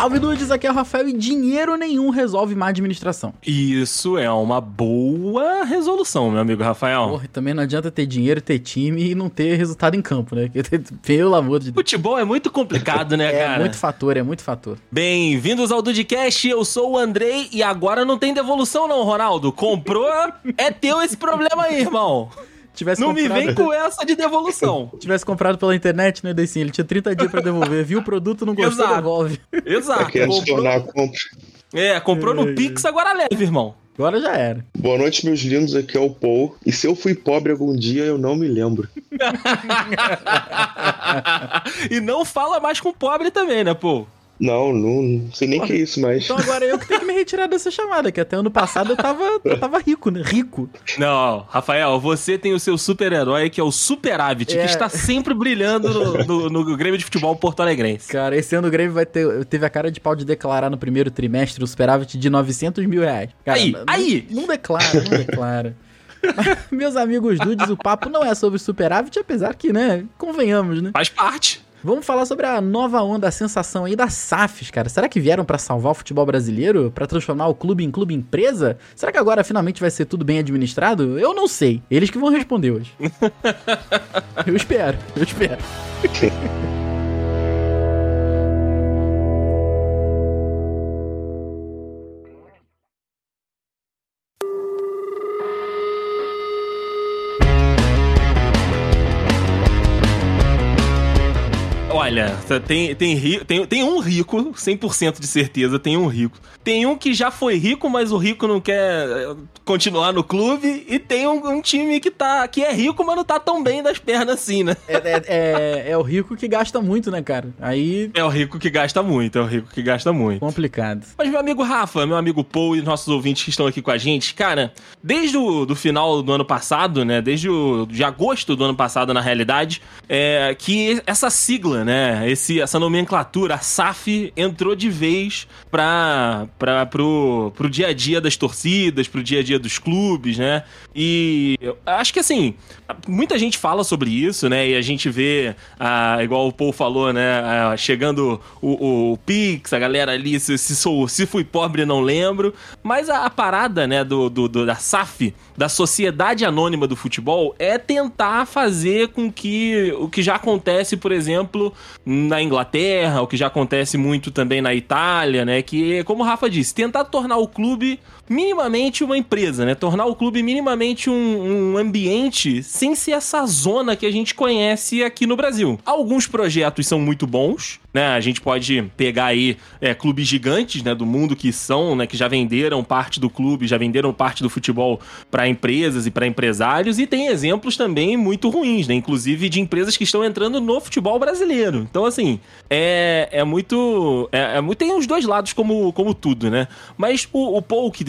Salve Dudes, aqui é o Rafael e dinheiro nenhum resolve má administração. Isso é uma boa resolução, meu amigo Rafael. Porra, também não adianta ter dinheiro, ter time e não ter resultado em campo, né? Pelo amor de Deus. Futebol é muito complicado, né, é cara? É muito fator, é muito fator. Bem-vindos ao Dudcast, eu sou o Andrei e agora não tem devolução não, Ronaldo. Comprou, é teu esse problema aí, irmão. Tivesse não comprado... me vem com essa de devolução. Tivesse comprado pela internet, né, Deicin? Ele tinha 30 dias pra devolver. Viu o produto, não gostou, Exato. devolve. Exato. Comprou... a compra. É, comprou no Pix, agora leve, irmão. Agora já era. Boa noite, meus lindos. Aqui é o Paul. E se eu fui pobre algum dia, eu não me lembro. e não fala mais com pobre também, né, Paul? Não, não, não sei nem o que é isso, mas. Então agora eu que tenho que me retirar dessa chamada, que até ano passado eu tava, eu tava rico, né? Rico. Não, Rafael, você tem o seu super-herói, que é o Superávit, é... que está sempre brilhando no, no, no, Grêmio de Futebol Porto Alegrense. Cara, esse ano o Grêmio vai ter. Teve a cara de pau de declarar no primeiro trimestre o superávit de 900 mil reais. Cara, aí, não, aí! Não declara, não declara. Meus amigos dudes, o papo não é sobre superávit, apesar que, né, convenhamos, né? Faz parte. Vamos falar sobre a nova onda, a sensação aí das SAFs, cara. Será que vieram para salvar o futebol brasileiro? para transformar o clube em clube empresa? Será que agora finalmente vai ser tudo bem administrado? Eu não sei. Eles que vão responder hoje. eu espero, eu espero. Olha, tem, tem, tem, tem um rico, 100% de certeza, tem um rico. Tem um que já foi rico, mas o rico não quer eh, continuar no clube. E tem um, um time que, tá, que é rico, mas não tá tão bem das pernas assim, né? É, é, é, é, o rico que gasta muito, né, cara? Aí. É o rico que gasta muito, é o rico que gasta muito. Complicado. Mas, meu amigo Rafa, meu amigo Paul e nossos ouvintes que estão aqui com a gente, cara, desde o do final do ano passado, né? Desde o, de agosto do ano passado, na realidade, é, que essa sigla, né? Esse, essa nomenclatura, a SAF, entrou de vez para para pro, pro dia a dia das torcidas, pro dia a dia dos clubes, né? E acho que assim, muita gente fala sobre isso, né? E a gente vê, ah, igual o Paul falou, né? Ah, chegando o, o, Pix, a galera ali, se, se, sou, se fui pobre não lembro. Mas a, a parada, né, do, do, do, da SAF, da Sociedade Anônima do Futebol, é tentar fazer com que o que já acontece, por exemplo, na Inglaterra, o que já acontece muito também na Itália, né? Que, como o Rafa disse, tentar tornar o clube minimamente uma empresa, né? Tornar o clube minimamente um, um, ambiente sem ser essa zona que a gente conhece aqui no Brasil. Alguns projetos são muito bons, né? A gente pode pegar aí é, clubes gigantes, né, do mundo que são, né, que já venderam parte do clube, já venderam parte do futebol para empresas e para empresários, e tem exemplos também muito ruins, né? Inclusive de empresas que estão entrando no futebol brasileiro. Então, assim, é, é muito. É, é. Tem os dois lados, como, como tudo, né? Mas o, o Paul, que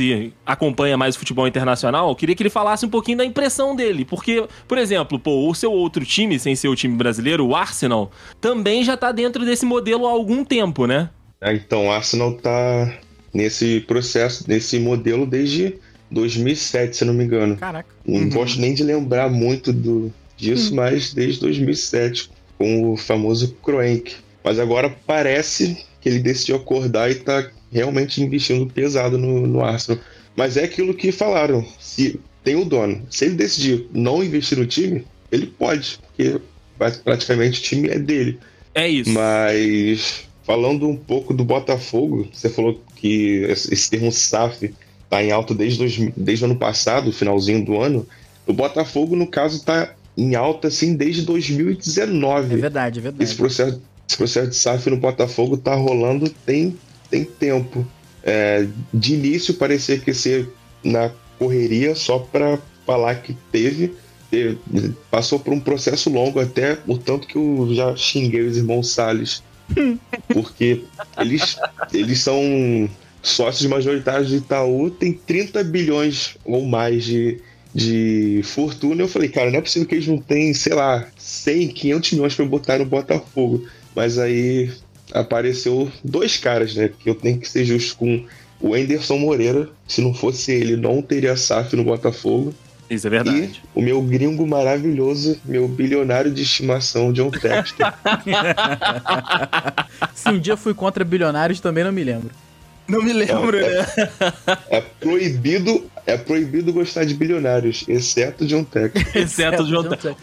acompanha mais o futebol internacional, queria que ele falasse um pouquinho da impressão dele. Porque, por exemplo, pô, o seu outro time, sem ser o time brasileiro, o Arsenal, também já tá dentro desse modelo há algum tempo, né? É, então, o Arsenal tá nesse processo, nesse modelo desde 2007, se não me engano. Caraca. Não uhum. gosto nem de lembrar muito do, disso, uhum. mas desde 2007, com o famoso Kroenke. Mas agora parece que ele decidiu acordar e tá realmente investindo pesado no, no Arsenal. Mas é aquilo que falaram. Se tem o dono, se ele decidir não investir no time, ele pode, porque praticamente o time é dele. É isso. Mas falando um pouco do Botafogo, você falou que esse termo SAF tá em alta desde, desde o ano passado, finalzinho do ano. O Botafogo, no caso, tá em alta assim desde 2019. É verdade, é verdade. Esse processo, esse processo de SAF no Botafogo tá rolando tem tem tempo. É, de início parecia que ser na correria só para falar que teve, teve, passou por um processo longo até o tanto que eu já xinguei os irmãos Salles porque eles, eles são sócios majoritários de Itaú, tem 30 bilhões ou mais de, de fortuna. Eu falei, cara, não é possível que eles não tenham, sei lá, 100, 500 milhões pra botar no Botafogo. Mas aí apareceu dois caras, né? Que eu tenho que ser justo com o Anderson Moreira. Se não fosse ele, não teria SAF no Botafogo. Isso é verdade. E o meu gringo maravilhoso, meu bilionário de estimação, John Texter. Se um dia fui contra bilionários, também não me lembro. Não me lembro, É, né? é proibido, é proibido gostar de bilionários, exceto John Texter. Exceto. John Textor.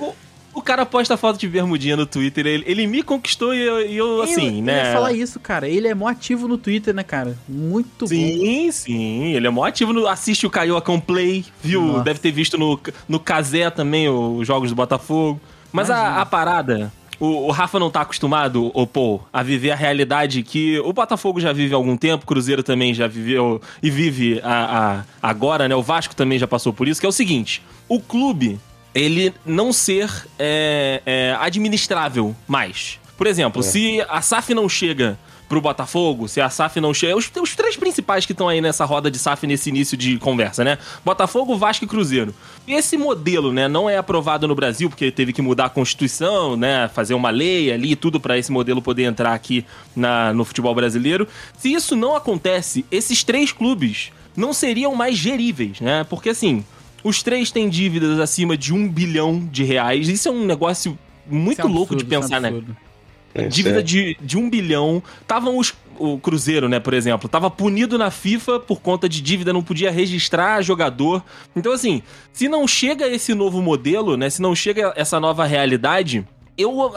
O, cara posta foto de bermudinha no Twitter, ele, ele me conquistou e eu, e eu, assim, eu, né? Eu ia falar isso, cara. Ele é mó ativo no Twitter, né, cara? Muito bom. Sim, sim, ele é mó ativo, no, assiste o Caiocão Play, viu? Nossa. Deve ter visto no, no Casé também os jogos do Botafogo. Mas a, a parada, o, o Rafa não tá acostumado, ô Paul, a viver a realidade que o Botafogo já vive há algum tempo, o Cruzeiro também já viveu e vive a, a- agora, né? O Vasco também já passou por isso, que é o seguinte: o clube, ele não ser é, é, administrável mais. Por exemplo, É. se a SAF não chega pro Botafogo, se a SAF não chega. Os, os três principais que estão aí nessa roda de SAF nesse início de conversa, né? Botafogo, Vasco e Cruzeiro. Esse modelo, né, não é aprovado no Brasil, porque teve que mudar a Constituição, né? Fazer uma lei ali e tudo para esse modelo poder entrar aqui na, no futebol brasileiro. Se isso não acontece, esses três clubes não seriam mais geríveis, né? Porque assim. Os três têm dívidas acima de um bilhão de reais. Isso é um negócio muito é um louco de é pensar, um né? É, Dívida sério. de, de um bilhão. Estavam os. O Cruzeiro, né, por exemplo, tava punido na FIFA por conta de dívida, não podia registrar jogador. Então, assim, se não chega esse novo modelo, né? Se não chega essa nova realidade. Eu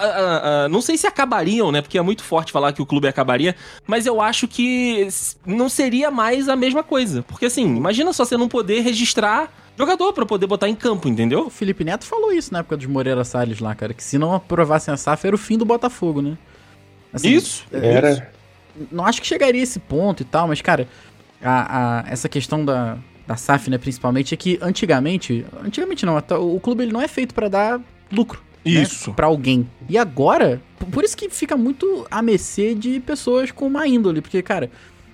não sei se acabariam, né? Porque é muito forte falar que o clube acabaria, mas eu acho que não seria mais a mesma coisa. Porque assim, imagina só você não poder registrar jogador pra poder botar em campo, entendeu? O Felipe Neto falou isso na época dos Moreira Salles lá, cara. Que se não aprovassem a SAF era o fim do Botafogo, né? Assim, Isso. é- Era. Não acho que chegaria a esse ponto e tal, mas, cara, a, a- essa questão da, da SAF, né, principalmente, é que antigamente. Antigamente não, até o clube ele não é feito pra dar lucro. né, Isso. Pra alguém. E agora, por isso que fica muito a mercê de pessoas com má índole, porque, cara.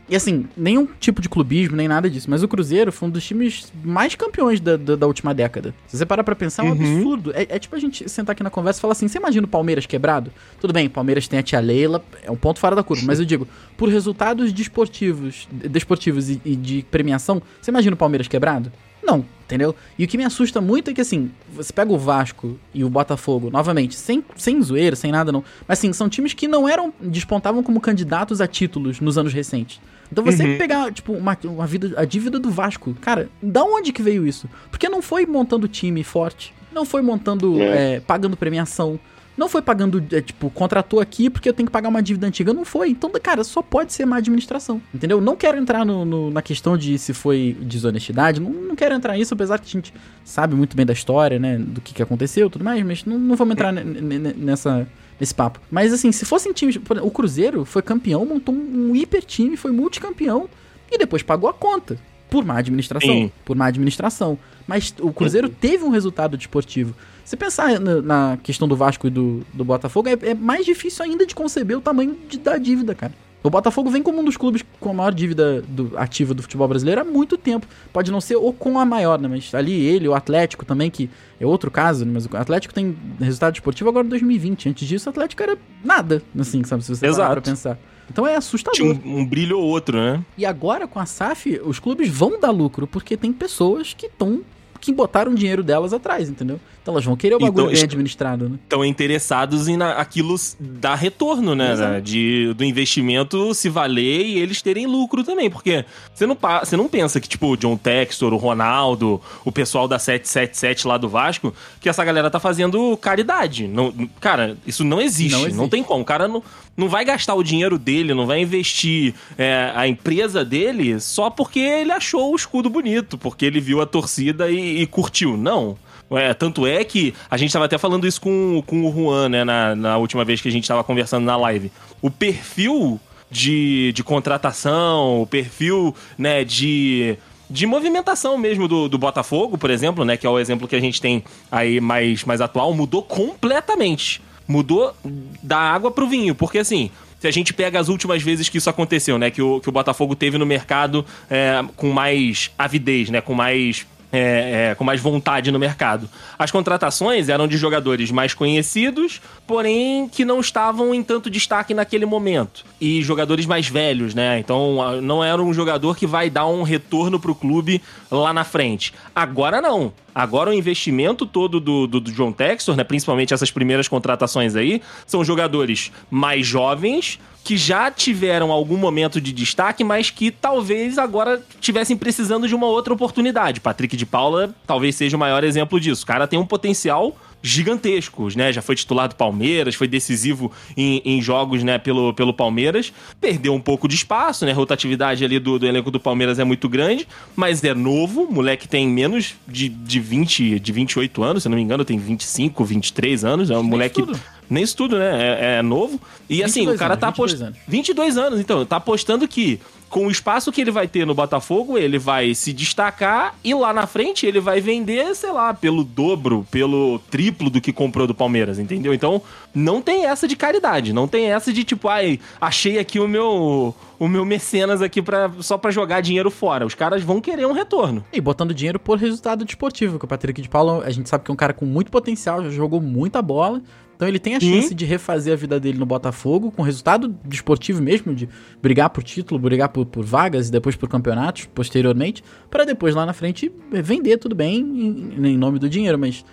E assim, nenhum tipo de clubismo, nem nada disso. Mas o Cruzeiro foi um dos times mais campeões da, da, da última década. Se você parar pra pensar, é um Uhum. absurdo. É, é tipo a gente sentar aqui na conversa e falar assim: você imagina o Palmeiras quebrado? Tudo bem, Palmeiras tem a tia Leila, é um ponto fora da curva. Mas eu digo, por resultados desportivos, desportivos e, e de premiação, você imagina o Palmeiras quebrado? Não, entendeu? E o que me assusta muito é que, assim, você pega o Vasco e o Botafogo, novamente, sem, sem zoeira, sem nada não, mas assim, são times que não eram, despontavam como candidatos a títulos nos anos recentes. Então você Uhum. pegar, tipo, uma, uma vida, a dívida do Vasco, cara, da onde que veio isso? Porque não foi montando time forte, não foi montando, É. é, pagando premiação, não foi pagando, é, tipo, contratou aqui porque eu tenho que pagar uma dívida antiga. Não foi. Então, cara, só pode ser má administração. Entendeu? Não quero entrar no, no- na questão de se foi desonestidade. Não, não quero entrar nisso, apesar que a gente sabe muito bem da história, né? Do que, que aconteceu e tudo mais, mas não, não vamos entrar ne- nessa. Nesse papo. Mas assim, se fossem times. O Cruzeiro foi campeão, montou um, um hiper time, foi multicampeão e depois pagou a conta. Por má administração. Sim. Por má administração. Mas o Cruzeiro teve um resultado desportivo. Se pensar na, na questão do Vasco e do, do Botafogo, é, é mais difícil ainda de conceber o tamanho de- da dívida, cara. O Botafogo vem como um dos clubes com a maior dívida do- ativa do futebol brasileiro há muito tempo. Pode não ser ou com a maior, né? Mas ali ele, o Atlético também, que é outro caso, né? Mas o Atlético tem resultado esportivo agora em 2020. Antes disso, o Atlético era nada, assim, sabe? Se você parar pra pensar. Então é assustador. Tinha um, um brilho ou outro, né? E agora, com a SAF, os clubes vão dar lucro, porque tem pessoas que estão. que botaram o dinheiro delas atrás, entendeu? Então elas vão querer o Então, bagulho bem isso- administrado, né? Estão interessados em na- aquilo dar retorno, né? Né? De, do investimento se valer e eles terem lucro também. Porque você não, você não pensa que, tipo, o John Textor, o Ronaldo, o pessoal da 777 lá do Vasco, que essa galera tá fazendo caridade. Não, cara, isso não existe. Não Não, existe. tem como. O cara não, não vai gastar o dinheiro dele, não vai investir é, a empresa dele só porque ele achou o escudo bonito, porque ele viu a torcida e, e curtiu. Não. É, tanto é que a gente tava até falando isso com, com o Juan, né, na, na última vez que a gente tava conversando na live. O perfil de, de contratação, o perfil, né, de, de movimentação mesmo do, do Botafogo, por exemplo, né, que é o exemplo que a gente tem aí mais, mais atual, mudou completamente. Mudou da água pro vinho, porque assim, se a gente pega as últimas vezes que isso aconteceu, né, que o, que o Botafogo teve no mercado é, com mais avidez, né, com mais é, é, com mais vontade no mercado. As contratações eram de jogadores mais conhecidos, porém que não estavam em tanto destaque naquele momento. E jogadores mais velhos, né? Então não era um jogador que vai dar um retorno pro clube lá na frente. Agora não. Agora o investimento todo do, do, do John Textor, né? Principalmente essas primeiras contratações aí, são jogadores mais jovens que já tiveram algum momento de destaque, mas que talvez agora tivessem precisando de uma outra oportunidade. Patrick de Paula talvez seja o maior exemplo disso. O cara tem um potencial gigantescos, né? Já foi titular do Palmeiras, foi decisivo em, em, jogos, né, pelo, pelo Palmeiras. Perdeu um pouco de espaço, né? A rotatividade ali do, do elenco do Palmeiras é muito grande, mas é novo. Moleque tem menos de, de 20, de 28 anos, se não me engano, tem 25, 23 anos. É um moleque. Tudo. Nem isso tudo, né? É, é novo. E assim, o cara anos, tá apostando. 22 anos, então. Tá apostando que com o espaço que ele vai ter no Botafogo, ele vai se destacar e lá na frente ele vai vender, sei lá, pelo dobro, pelo triplo do que comprou do Palmeiras, entendeu? Então, não tem essa de caridade, não tem essa de tipo, ai, achei aqui o meu o meu mecenas aqui para só para jogar dinheiro fora. Os caras vão querer um retorno. E botando dinheiro por resultado desportivo, que o Patrick de Paulo, a gente sabe que é um cara com muito potencial, já jogou muita bola, então ele tem a chance de refazer a vida dele no Botafogo, com resultado desportivo mesmo, de brigar por título, brigar por, por vagas e depois por campeonatos posteriormente, para depois lá na frente vender tudo bem em, em nome do dinheiro, mas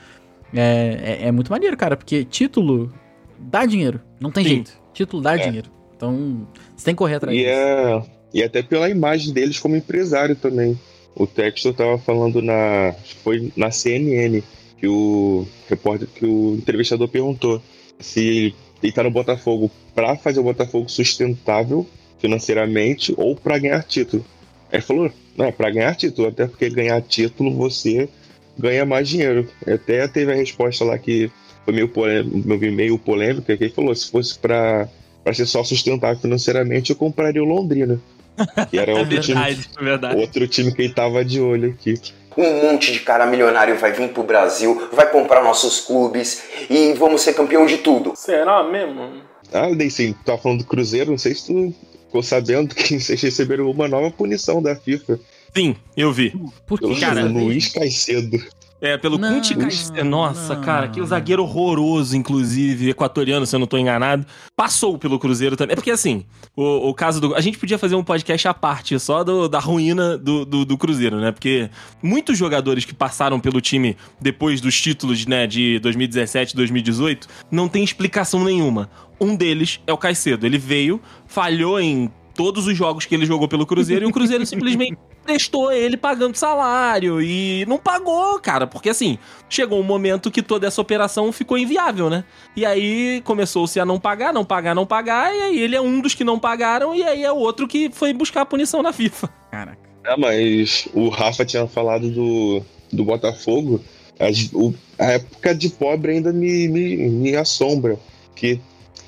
é, é, é, muito maneiro, cara, porque título dá dinheiro, não tem Sim. jeito. Título dá é. dinheiro. Então você tem que correr atrás e disso. É, e até pela imagem deles como empresário também. O Textor tava falando na. Foi na CNN que o repórter, que o entrevistador perguntou se ele tá no Botafogo para fazer o Botafogo sustentável financeiramente ou para ganhar título. Aí ele falou, não, é para ganhar título, até porque ganhar título você ganha mais dinheiro. Até teve a resposta lá que foi meio, polêmica, meio polêmica, que ele falou, se fosse para ser só sustentável financeiramente, eu compraria o Londrina. Que era outro, é verdade, time, é outro time que ele tava de olho aqui um monte de cara milionário vai vir pro Brasil, vai comprar nossos clubes e vamos ser campeão de tudo. Será mesmo? Ah, Deicin, tu tá falando do Cruzeiro, não sei se tu ficou sabendo que vocês receberam uma nova punição da FIFA. Sim, eu vi. Por que, cara? Luiz Caicedo. É, pelo Kunti Nossa, não. cara, que o zagueiro horroroso, inclusive, equatoriano, se eu não tô enganado, passou pelo Cruzeiro também. É porque, assim, o, o caso do. A gente podia fazer um podcast à parte só do, da ruína do, do, do, Cruzeiro, né? Porque muitos jogadores que passaram pelo time depois dos títulos, né, de 2017 2018, não tem explicação nenhuma. Um deles é o Caicedo. Ele veio, falhou em todos os jogos que ele jogou pelo Cruzeiro e o Cruzeiro simplesmente prestou ele pagando salário e não pagou, cara, porque assim, chegou um momento que toda essa operação ficou inviável, né? E aí começou-se a não pagar, não pagar, não pagar, e aí ele é um dos que não pagaram, e aí é o outro que foi buscar a punição na FIFA. Caraca. É, mas o Rafa tinha falado do, do Botafogo, a, o, a época de pobre ainda me, me, me assombra, que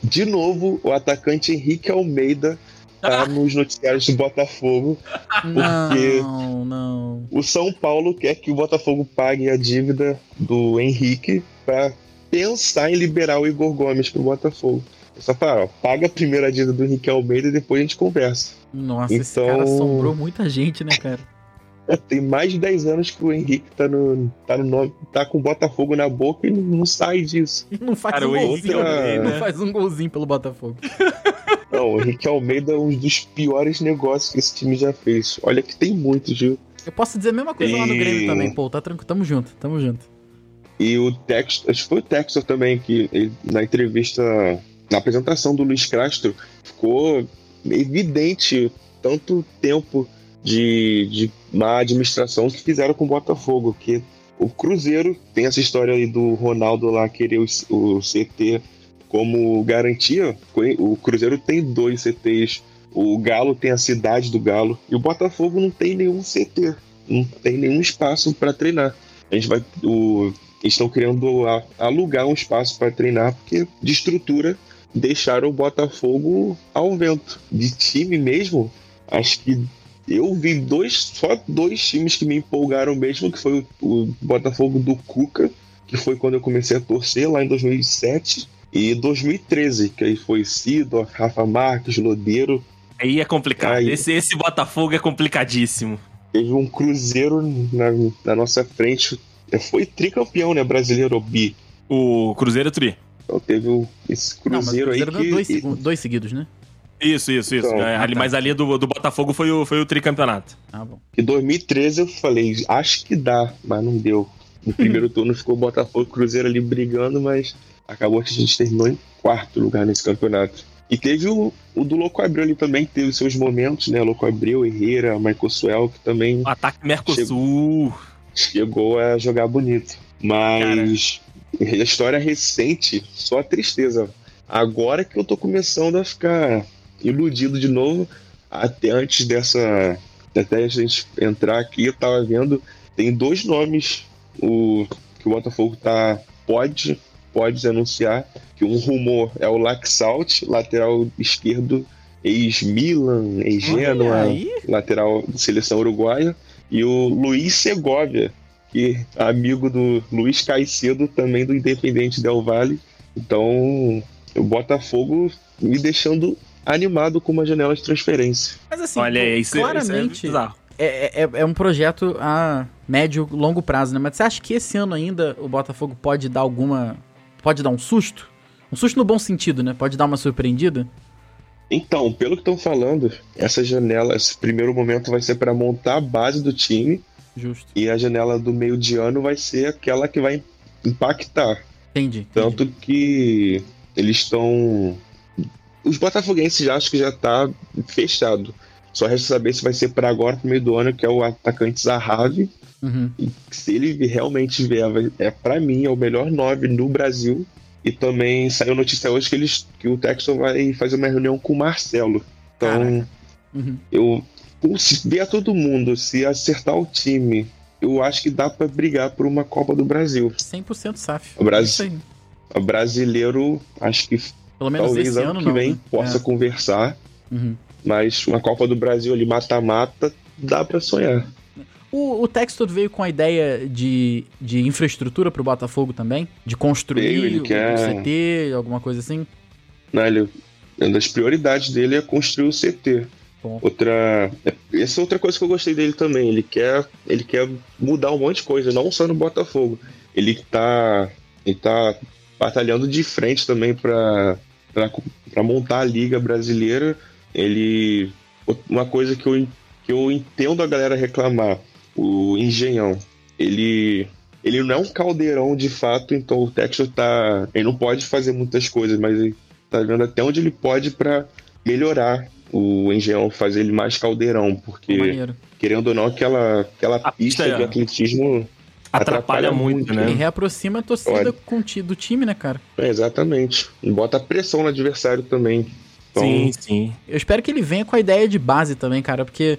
de novo o atacante Henrique Almeida tá nos noticiários do Botafogo. Porque não, não. o São Paulo quer que o Botafogo pague a dívida do Henrique para pensar em liberar o Igor Gomes pro Botafogo. Eu só fala, ó, paga a primeira dívida do Henrique Almeida e depois a gente conversa. Nossa, então... esse cara assombrou muita gente, né, cara? Tem mais de 10 anos que o Henrique tá no, tá no nome, tá com o Botafogo na boca e não sai disso. Não faz cara, um golzinho, outra... não faz um golzinho pelo Botafogo. Não, o Henrique Almeida é um dos piores negócios que esse time já fez. Olha que tem muitos, viu? Eu posso dizer a mesma coisa e... lá no Grêmio também, pô. Tá tranquilo, tamo junto, tamo junto. E o Textor, acho que foi o Textor também, que ele, na entrevista, na apresentação do Luiz Castro, ficou evidente tanto tempo de, de má administração que fizeram com o Botafogo, que o Cruzeiro tem essa história aí do Ronaldo lá querer o, o CT como garantia, o Cruzeiro tem dois CTs. O Galo tem a cidade do Galo e o Botafogo não tem nenhum CT, não tem nenhum espaço para treinar. A gente vai, o, estão querendo alugar um espaço para treinar porque de estrutura deixaram o Botafogo ao vento. De time mesmo, acho que eu vi dois, só dois times que me empolgaram mesmo, que foi o, o Botafogo do Cuca, que foi quando eu comecei a torcer lá em 2007 e 2013, que aí foi Cido, Rafa Marques, Lodeiro. Aí é complicado. Aí... Esse, esse Botafogo é complicadíssimo. teve um Cruzeiro na, na nossa frente. Foi tricampeão, né? Brasileiro bi. O Cruzeiro Tri. Então teve o- esse Não, mas o Cruzeiro aí Cruzeiro que. dois, dois seguidos, né? Isso, isso, isso. Então, É, ali- ah, tá. Mas ali do, do Botafogo foi o, foi o tricampeonato. Ah, bom. Em 2013 eu falei, acho que dá, mas não deu. No primeiro turno ficou o Botafogo e o Cruzeiro ali brigando, mas acabou que a gente terminou em quarto lugar nesse campeonato. E teve o, o do Louco Abreu ali também, que teve seus momentos, né? Louco Abreu, Herrera, Michael Suel, que também Ataque Mercosul. chegou a jogar bonito. Mas a história recente, só a tristeza. Agora que eu tô começando a ficar iludido de novo, até antes dessa. Até a gente entrar aqui, eu tava vendo, tem dois nomes o, que o Botafogo tá. Pode, pode anunciar que um rumor é o Laxalt, lateral esquerdo, ex-Milan, ex-Genoa, lateral de seleção uruguaia, e o Luiz Segovia, que é amigo do Luiz Caicedo, também do Independente Del Valle. Então, o Botafogo me deixando animado com uma janela de transferência. Mas assim, Olha aí, isso, claramente isso é é, é, é um projeto a médio, longo prazo, né? Mas você acha que esse ano ainda o Botafogo pode dar alguma. Pode dar um susto? Um susto no bom sentido, né? Pode dar uma surpreendida? Então, pelo que estão falando, essa janela, esse primeiro momento vai ser para montar a base do time Justo. e a janela do meio de ano vai ser aquela que vai impactar. Entendi. entendi. Tanto que eles estão. Os botafoguenses já acham que já tá fechado. Só resta saber se vai ser para agora, pro meio do ano, que é o atacante Zahavi. Uhum. E se ele realmente vier, é para mim é o melhor 9 no Brasil. E também saiu notícia hoje que, eles, que o Texton vai fazer uma reunião com o Marcelo. Então. Uhum. eu. Se vier todo mundo, se acertar o time, eu acho que dá para brigar por uma Copa do Brasil. 100% SAF. O Brasil- aí. O brasileiro, acho que Pelo menos talvez esse ano, ano que não. vem né? possa É. conversar, Uhum. mas uma Copa do Brasil ali mata-mata dá pra sonhar. O, o Textor veio com a ideia de, de infraestrutura pro Botafogo também? De construir Veio, o, quer- o CT, alguma coisa assim? Né? Ele, uma das prioridades dele é construir o CT. Bom. Outra, essa é outra coisa que eu gostei dele também. Ele quer, ele quer mudar um monte de coisa, não só no Botafogo. Ele tá, ele tá batalhando de frente também pra montar a liga brasileira. Ele, uma coisa que eu, que eu entendo a galera reclamar, o Engenhão, ele ele não é um caldeirão de fato, então o Texas tá. Ele não pode fazer muitas coisas, mas ele tá vendo até onde ele pode pra melhorar o Engenhão, fazer ele mais caldeirão, porque, maneiro. querendo ou não, aquela, aquela A pista pista de atletismo. Atrapalha, Atrapalha muito, muito, E né? reaproxima a torcida Olha. do time, né, cara? É, exatamente. E bota pressão no adversário também. Então, Sim, sim. Eu espero que ele venha com a ideia de base também, cara, porque.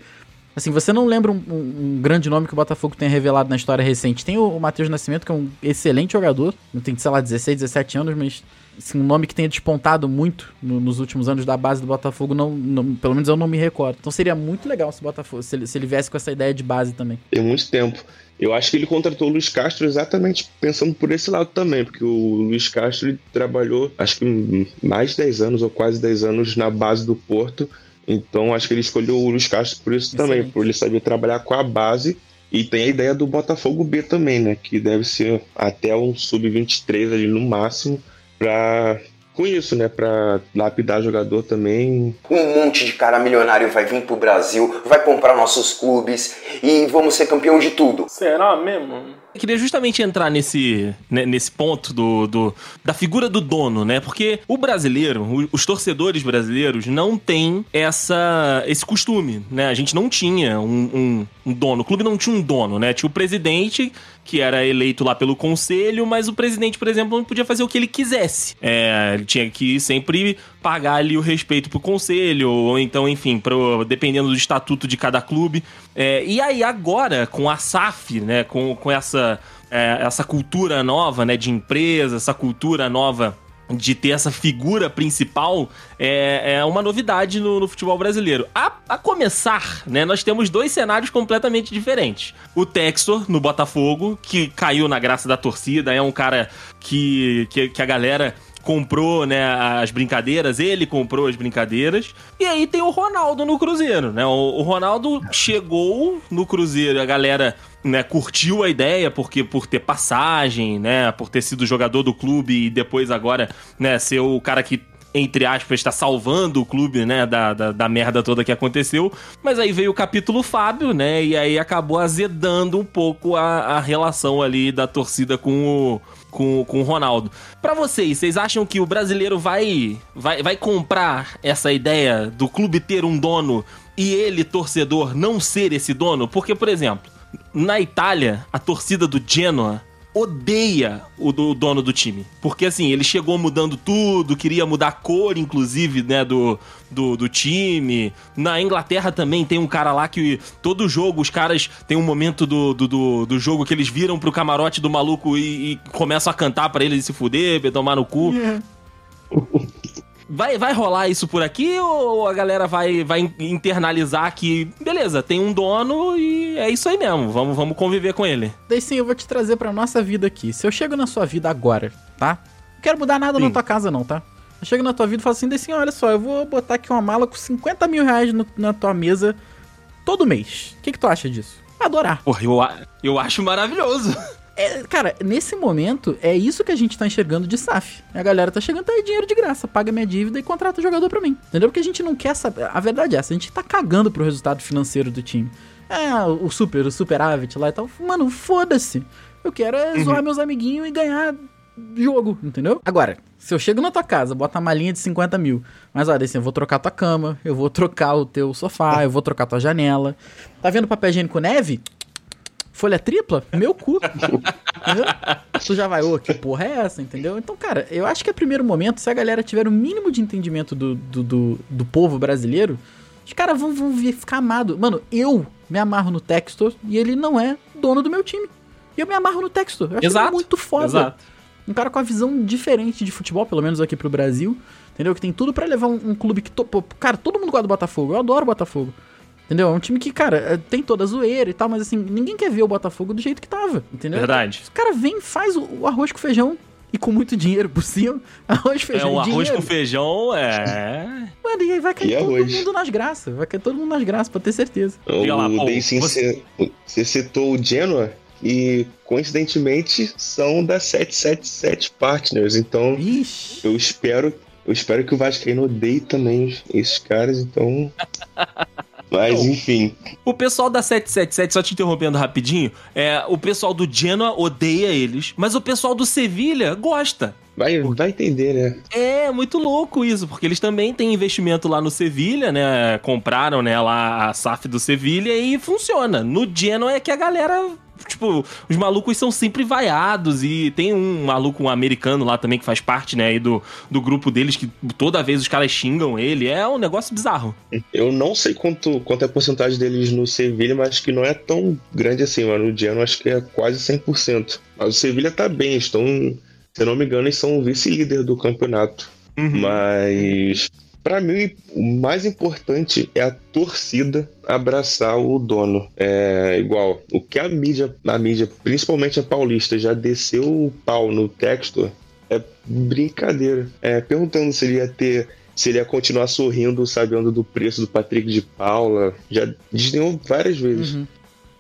Assim, você não lembra um, um- um grande nome que o Botafogo tenha revelado na história recente. Tem o, o Matheus Nascimento, que é um excelente jogador. Não tem, sei lá, 16, 17 anos, mas assim, um nome que tenha despontado muito no- nos últimos anos da base do Botafogo, não, não- pelo menos eu não me recordo. Então seria muito legal se, o Botafogo, se, ele, se ele viesse com essa ideia de base também. tem muito tempo. Eu acho que ele contratou o Luiz Castro exatamente pensando por esse lado também, porque o Luiz Castro trabalhou, acho que mais de 10 anos ou quase 10 anos na base do Porto. Então acho que ele escolheu o Luiz Castro por isso também, Excelente. por ele saber trabalhar com a base. E tem a ideia do Botafogo B também, né? Que deve ser até um sub-23 ali no máximo, pra. Com isso, né? Pra lapidar jogador também. Um monte de cara milionário vai vir pro Brasil, vai comprar nossos clubes e vamos ser campeão de tudo. Será mesmo? Eu queria justamente entrar nesse, né, nesse ponto do, do- da figura do dono, né? Porque o brasileiro, o- os torcedores brasileiros não têm essa, esse costume, né? A gente não tinha um, um- um dono, o clube não tinha um dono, né? Tinha o presidente que era eleito lá pelo conselho, mas o presidente, por exemplo, não podia fazer o que ele quisesse. É, ele tinha que sempre pagar ali o respeito pro conselho, ou então, enfim, pro, dependendo do estatuto de cada clube. É, e aí, agora, com a SAF, né, com, com essa, é, essa cultura nova, né, de empresa, essa cultura nova de ter essa figura principal é, é uma novidade no, no futebol brasileiro. A, a começar, né, nós temos dois cenários completamente diferentes. O Textor, no Botafogo, que caiu na graça da torcida, é um cara que, que, que a galera comprou, né, as brincadeiras, ele comprou as brincadeiras. E aí tem o Ronaldo no Cruzeiro, né? O, Ronaldo chegou no Cruzeiro, a galera né, curtiu a ideia porque por ter passagem, né, por ter sido jogador do clube e depois agora, né, ser o cara que entre aspas, está salvando o clube, né, da, da, da, merda toda que aconteceu. Mas aí veio o capítulo Fábio, né, e aí acabou azedando um pouco a, a relação ali da torcida com o, com, com o Ronaldo. Para vocês, vocês acham que o brasileiro vai, vai, vai comprar essa ideia do clube ter um dono e ele, torcedor, não ser esse dono? Porque, por exemplo, na Itália, a torcida do Genoa odeia o, do, o dono do time. Porque assim, ele chegou mudando tudo, queria mudar a cor, inclusive, né, do, do, do, time. Na Inglaterra também tem um cara lá que todo jogo os caras tem um momento do, do, do, jogo que eles viram pro camarote do maluco e, e começam a cantar para ele se fuder, pra tomar no cu. Yeah. Vai, vai rolar isso por aqui ou a galera vai, vai internalizar que, beleza, tem um dono e é isso aí mesmo, vamos, vamos conviver com ele? Daí sim, eu vou te trazer pra nossa vida aqui. Se eu chego na sua vida agora, tá? Não quero mudar nada sim. na tua casa, não, tá? Eu chego na tua vida e falo assim, assim, olha só, eu vou botar aqui uma mala com 50 mil reais no, na tua mesa todo mês. O que, que tu acha disso? Adorar. Porra, eu, eu acho maravilhoso. É, cara, nesse momento, é isso que a gente tá enxergando de SAF. A galera tá chegando, tá aí dinheiro de graça, paga minha dívida e contrata o jogador pra mim. Entendeu? Porque a gente não quer saber. A verdade é essa, a gente tá cagando pro resultado financeiro do time. É, o super, o superávit lá e tal. Mano, foda-se. Eu quero é zoar uhum. meus amiguinhos e ganhar jogo, entendeu? Agora, se eu chego na tua casa, bota uma malinha de 50 mil, mas olha, assim, eu vou trocar tua cama, eu vou trocar o teu sofá, eu vou trocar tua janela. Tá vendo papel higiênico neve? Folha tripla, meu cu. tu já vai, ô, oh, que porra é essa, entendeu? Então, cara, eu acho que é primeiro momento, se a galera tiver o mínimo de entendimento do, do, do, do povo brasileiro, os caras vão, vão ficar amados. Mano, eu me amarro no Textor e ele não é dono do meu time. E eu me amarro no Textor. Eu acho Exato. muito foda. Exato. Um cara com a visão diferente de futebol, pelo menos aqui pro Brasil. Entendeu? Que tem tudo para levar um, um, clube que. To... Cara, todo mundo gosta do Botafogo. Eu adoro o Botafogo. Entendeu? É um time que, cara, é, tem toda a zoeira e tal, mas assim, ninguém quer ver o Botafogo do jeito que tava, entendeu? Verdade. O cara vem, faz o, o arroz com feijão e com muito dinheiro por cima. Arroz, feijão. É, um arroz com feijão é. Mano, e aí vai cair todo arroz? mundo nas graças. Vai cair todo mundo nas graças, pra ter certeza. O, lá, pô, você... você citou o Genoa e coincidentemente são da 777 Partners. Então Ixi. eu espero, eu espero que o Vascaíno odeie também esses caras, então Mas então, enfim. O pessoal da 777, só te interrompendo rapidinho, é, o pessoal do Genoa odeia eles, mas o pessoal do Sevilha gosta. Vai, vai entender, né? É, muito louco isso, porque eles também têm investimento lá no Sevilha, né? Compraram, né, lá a SAF do Sevilha e funciona. No Genoa é que a galera tipo, os malucos são sempre vaiados e tem um maluco, um americano lá também que faz parte, né, aí do, do grupo deles que toda vez os caras xingam ele. É um negócio bizarro. Eu não sei quanto, quanto é a porcentagem deles no Sevilha, mas que não é tão grande assim, mano. O Diano acho que é quase 100%. Mas o Sevilha tá bem, estão, se eu não me engano, eles são vice-líder do campeonato. Uhum. Mas para mim, o mais importante é a torcida abraçar o dono. É igual, o que a mídia, a mídia, principalmente a paulista, já desceu o pau no texto é brincadeira. É, perguntando se ele ia ter se ele ia continuar sorrindo sabendo do preço do Patrick de Paula. Já desdenhou várias vezes. Uhum.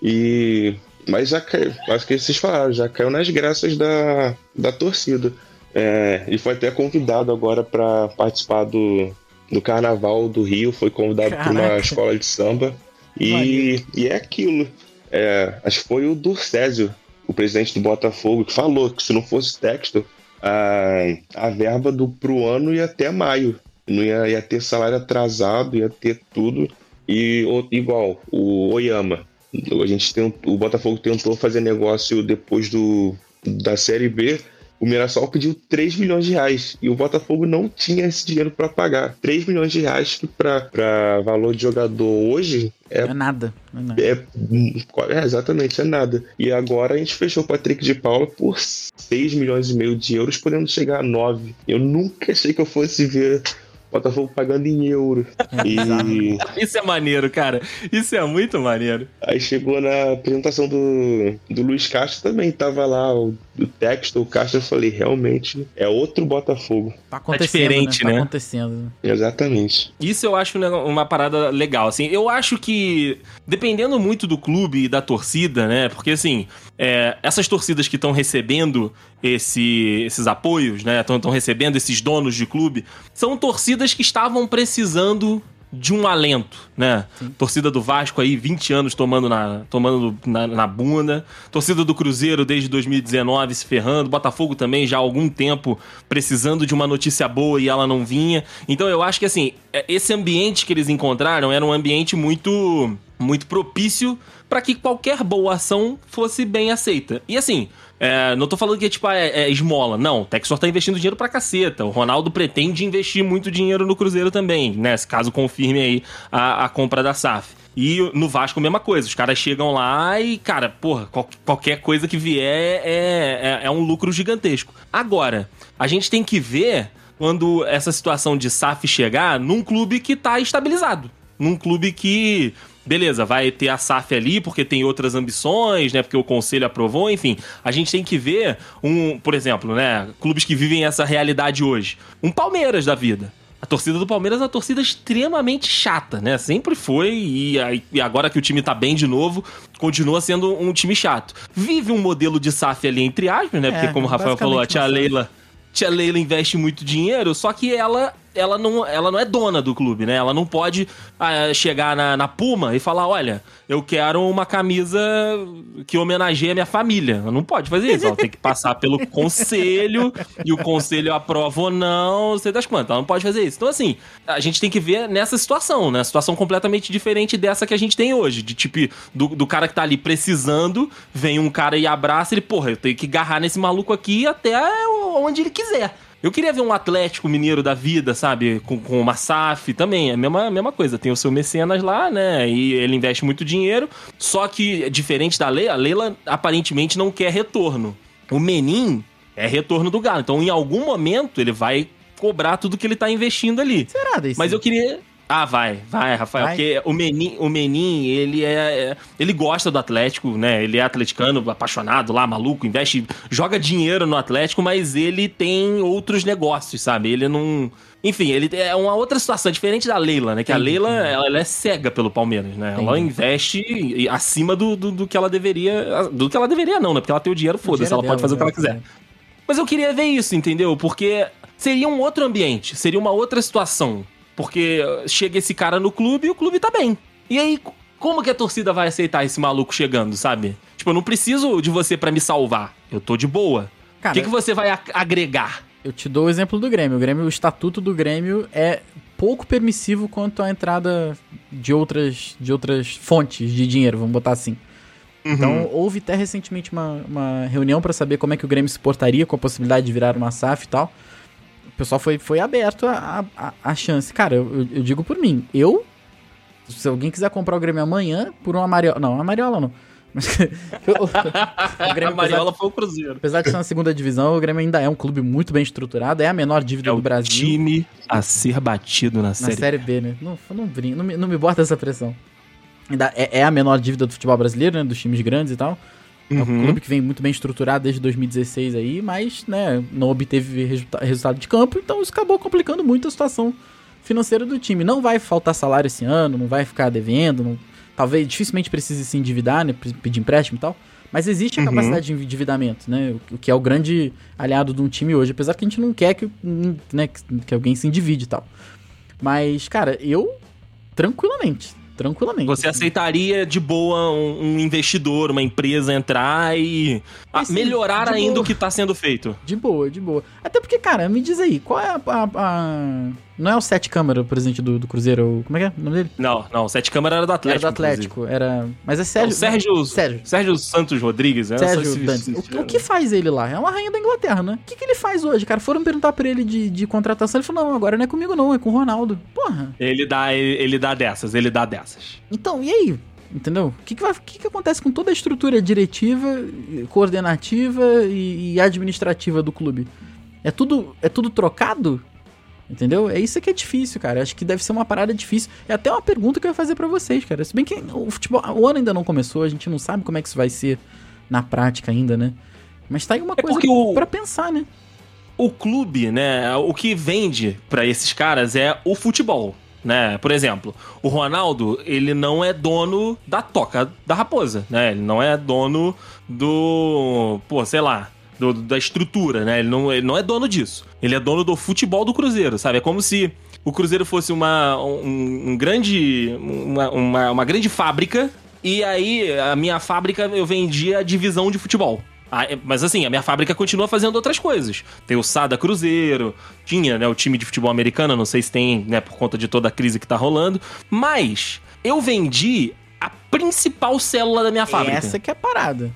E. Mas já caiu. Acho que vocês falaram, já caiu nas graças da, da torcida. É, ele foi até convidado agora para participar do, no Carnaval do Rio, foi convidado para uma escola de samba. E, e é aquilo. É, acho que foi o Durcésio, o presidente do Botafogo, que falou que se não fosse texto, a, a verba do, pro ano ia até maio. Não ia, ia ter salário atrasado, ia ter tudo. E igual, o Oyama. A gente tem, o Botafogo tentou fazer negócio depois do, da Série B o Mirassol pediu 3 milhões de reais e o Botafogo não tinha esse dinheiro para pagar. 3 milhões de reais que para valor de jogador hoje é, é nada. É, nada. É, é, exatamente, é nada. E agora a gente fechou o Patrick de Paula por 6 milhões e meio de euros, podendo chegar a 9. Eu nunca achei que eu fosse ver Botafogo pagando em euro. É e... Isso é maneiro, cara. Isso é muito maneiro. Aí chegou na apresentação do, do Luiz Castro também, tava lá o do texto, o Castro, eu falei, realmente é outro Botafogo. Tá acontecendo, diferente, né? né? Tá acontecendo. Exatamente. Isso eu acho um uma parada legal, assim. Eu acho que, dependendo muito do clube e da torcida, né? Porque, assim, é, essas torcidas que estão recebendo esse- esses apoios, né? Estão recebendo esses donos de clube, são torcidas que estavam precisando de um alento, né? Torcida do Vasco aí, 20 anos tomando na, tomando na, na bunda. Torcida do Cruzeiro desde 2019 se ferrando. Botafogo também já há algum tempo precisando de uma notícia boa e ela não vinha. Então eu acho que assim, é- esse ambiente que eles encontraram era um ambiente muito muito propício para que qualquer boa ação fosse bem aceita. E assim, é, não tô falando que tipo, é, é esmola. Não, o Textor tá investindo dinheiro pra caceta. O Ronaldo pretende investir muito dinheiro no Cruzeiro também, né? Caso confirme aí a, a compra da SAF. E no Vasco, mesma coisa. Os caras chegam lá e, cara, porra, qual- qualquer coisa que vier é, é, é um lucro gigantesco. Agora, a gente tem que ver quando essa situação de SAF chegar num clube que tá estabilizado. Num clube que beleza, vai ter a SAF ali porque tem outras ambições, né? Porque o conselho aprovou, enfim. A gente tem que ver um, por exemplo, né? Clubes que vivem essa realidade hoje. Um Palmeiras da vida. A torcida do Palmeiras é uma torcida extremamente chata, né? Sempre foi e, agora que o time tá bem de novo, continua sendo um time chato. Vive um modelo de SAF ali entre aspas, né? Porque É, como o Rafael falou, a tia. Leila Tia Leila investe muito dinheiro, só que ela ela não, ela não é dona do clube, né? Ela não pode ah, chegar na, na Puma e falar: olha, eu quero uma camisa que homenageie a minha família. Ela não pode fazer isso. Ela tem que passar pelo conselho e o conselho aprova ou não, não sei das quantas. Ela não pode fazer isso. Então, assim, a gente tem que ver nessa situação, né? Situação completamente diferente dessa que a gente tem hoje. De tipo, do, do cara que tá ali precisando, vem um cara e abraça ele, porra, eu tenho que agarrar nesse maluco aqui até onde ele quiser. Eu queria ver um Atlético Mineiro da vida, sabe? Com, com uma SAF também. É a mesma, mesma coisa. Tem o seu mecenas lá, né? E ele investe muito dinheiro. Só que, diferente da Leila, a Leila aparentemente não quer retorno. O Menin é retorno do Galo. Então, em algum momento, ele vai cobrar tudo que ele tá investindo ali. Será? Mas eu queria. Ah, vai, vai, Rafael. Vai? Porque o Menin, o Menin, ele é, é- Ele gosta do Atlético, né? Ele é atleticano, apaixonado lá, maluco, investe, joga dinheiro no Atlético, mas ele tem outros negócios, sabe? Ele não. Enfim, ele é uma outra situação, diferente da Leila, né? Que a Leila, ela, ela é cega pelo Palmeiras, né? Ela investe acima do, do, do que ela deveria. Do que ela deveria, não, né? Porque ela tem o dinheiro, foda-se, ela pode fazer o que ela quiser. Mas eu queria ver isso, entendeu? Porque seria um outro ambiente, seria uma outra situação. Porque chega esse cara no clube e o clube tá bem. E aí, como que a torcida vai aceitar esse maluco chegando, sabe? Tipo, eu não preciso de você pra me salvar. Eu tô de boa. O que, que você vai agregar? eu te dou o exemplo do Grêmio. O Grêmio, o estatuto do Grêmio é pouco permissivo quanto à entrada de outras, de outras fontes de dinheiro, vamos botar assim. Então, houve até recentemente uma, uma reunião pra saber como é que o Grêmio se portaria com a possibilidade de virar uma SAF e tal. O pessoal foi, foi aberto a, a, a chance. Cara, eu, eu- digo por mim. Eu, se alguém quiser comprar o Grêmio amanhã por uma Mariola... Não, uma Mariola não. Mas, o, o Grêmio, a Mariola foi o Cruzeiro. Apesar de ser na segunda divisão, o Grêmio ainda é um clube muito bem estruturado, é a menor dívida É do o Brasil. time a ser batido na, Na série. série B, né? Não, não, brinca, não, me, não me bota essa pressão. Ainda é, é a menor dívida do futebol brasileiro, né? Dos times grandes e tal. É um Uhum. clube que vem muito bem estruturado desde 2016 aí, mas, né, não obteve resulta- resultado de campo, então isso acabou complicando muito a situação financeira do time. Não vai faltar salário esse ano, não vai ficar devendo, não- talvez dificilmente precise se endividar, né, pe- pedir empréstimo e tal. Mas existe a Uhum. capacidade de endividamento, né? O que é o grande aliado de um time hoje, apesar que a gente não quer que, né, que que alguém se endivide e tal. Mas, cara, eu tranquilamente, tranquilamente. Você assim. aceitaria de boa um, um investidor, uma empresa entrar e ah, Assim, melhorar ainda boa. o que tá sendo feito? De boa, de boa. Até porque, cara, me diz aí, qual é a. a- a- Não é o Sete Câmara, o presidente do, do Cruzeiro? o- Como é que é o nome dele? Não, não, Sete Câmara era do Atlético. era do Atlético, era. Mas é Sérgio. Sérgio- o Sérgio, Sérgio. Santos Rodrigues, né? Sérgio Dantes. O, o que faz ele lá? É uma rainha da Inglaterra, né? O que, que ele faz hoje, cara? Foram perguntar pra ele de, de contratação. Ele falou: não, agora não é comigo, não, é com o Ronaldo. Porra. Ele dá, ele, ele dá dessas, ele dá dessas. Então, e aí? Entendeu? O que, que, vai, o que, que acontece com toda a estrutura diretiva, coordenativa e, e administrativa do clube? É tudo, é tudo trocado? Entendeu? É isso que é difícil, cara. Acho que deve ser uma parada difícil. É até uma pergunta que eu ia fazer pra vocês, cara. Se bem que o futebol, o ano ainda não começou, a gente não sabe como é que isso vai ser na prática ainda, né? Mas tá aí uma É coisa o- pra pensar, né? o clube, né, o que vende pra esses caras é o futebol, né? Por exemplo, o Ronaldo, ele não é dono da toca da raposa, né? Ele não é dono do, pô, sei lá, do- da estrutura, né? Ele não, ele não é dono disso. Ele é dono do futebol do Cruzeiro, sabe? É como se o Cruzeiro fosse uma, um, um grande, uma, uma, uma grande fábrica e aí a minha fábrica eu vendia a divisão de futebol. Ah, é- mas assim, a minha fábrica continua fazendo outras coisas. Tem o Sada Cruzeiro, tinha, né, o time de futebol americano, não sei se tem, né, por conta de toda a crise que tá rolando. Mas eu vendi a principal célula da minha fábrica. Essa que é a parada.